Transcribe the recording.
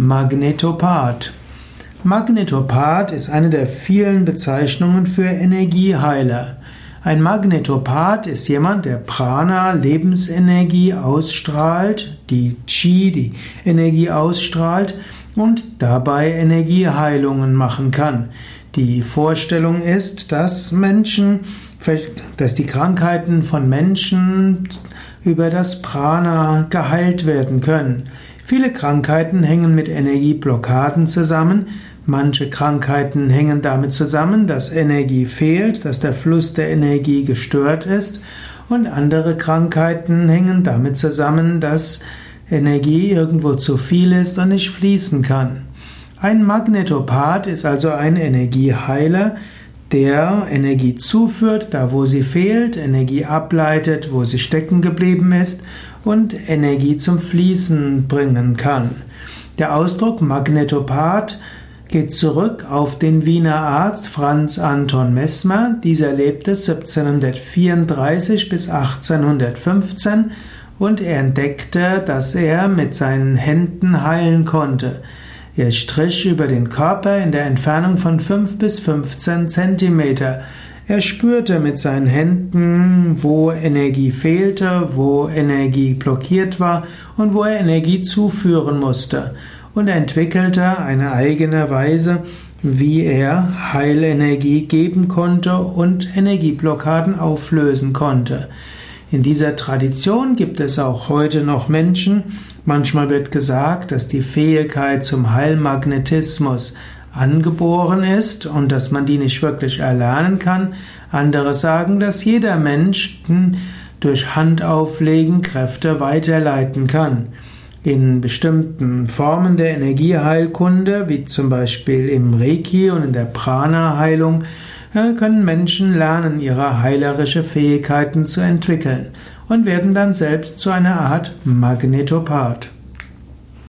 Magnetopath. Magnetopath ist eine der vielen Bezeichnungen für Energieheiler. Ein Magnetopath ist jemand, der Prana, Lebensenergie ausstrahlt, die Chi, die Energie ausstrahlt und dabei Energieheilungen machen kann. Die Vorstellung ist, dass Menschen, dass die Krankheiten von Menschen über das Prana geheilt werden können. Viele Krankheiten hängen mit Energieblockaden zusammen. Manche Krankheiten hängen damit zusammen, dass Energie fehlt, dass der Fluss der Energie gestört ist. Und andere Krankheiten hängen damit zusammen, dass Energie irgendwo zu viel ist und nicht fließen kann. Ein Magnetopath ist also ein Energieheiler, der Energie zuführt, da wo sie fehlt, Energie ableitet, wo sie stecken geblieben ist und Energie zum Fließen bringen kann. Der Ausdruck Magnetopath geht zurück auf den Wiener Arzt Franz Anton Messmer. Dieser lebte 1734 bis 1815 und er entdeckte, dass er mit seinen Händen heilen konnte. Er strich über den Körper in der Entfernung von 5 bis 15 Zentimeter. Er spürte mit seinen Händen, wo Energie fehlte, wo Energie blockiert war und wo er Energie zuführen musste. Und er entwickelte eine eigene Weise, wie er Heilenergie geben konnte und Energieblockaden auflösen konnte. In dieser Tradition gibt es auch heute noch Menschen, manchmal wird gesagt, dass die Fähigkeit zum Heilmagnetismus angeboren ist und dass man die nicht wirklich erlernen kann. Andere sagen, dass jeder Mensch durch Handauflegen Kräfte weiterleiten kann. In bestimmten Formen der Energieheilkunde, wie zum Beispiel im Reiki und in der Prana-Heilung, können Menschen lernen, ihre heilerische Fähigkeiten zu entwickeln und werden dann selbst zu einer Art Magnetopath.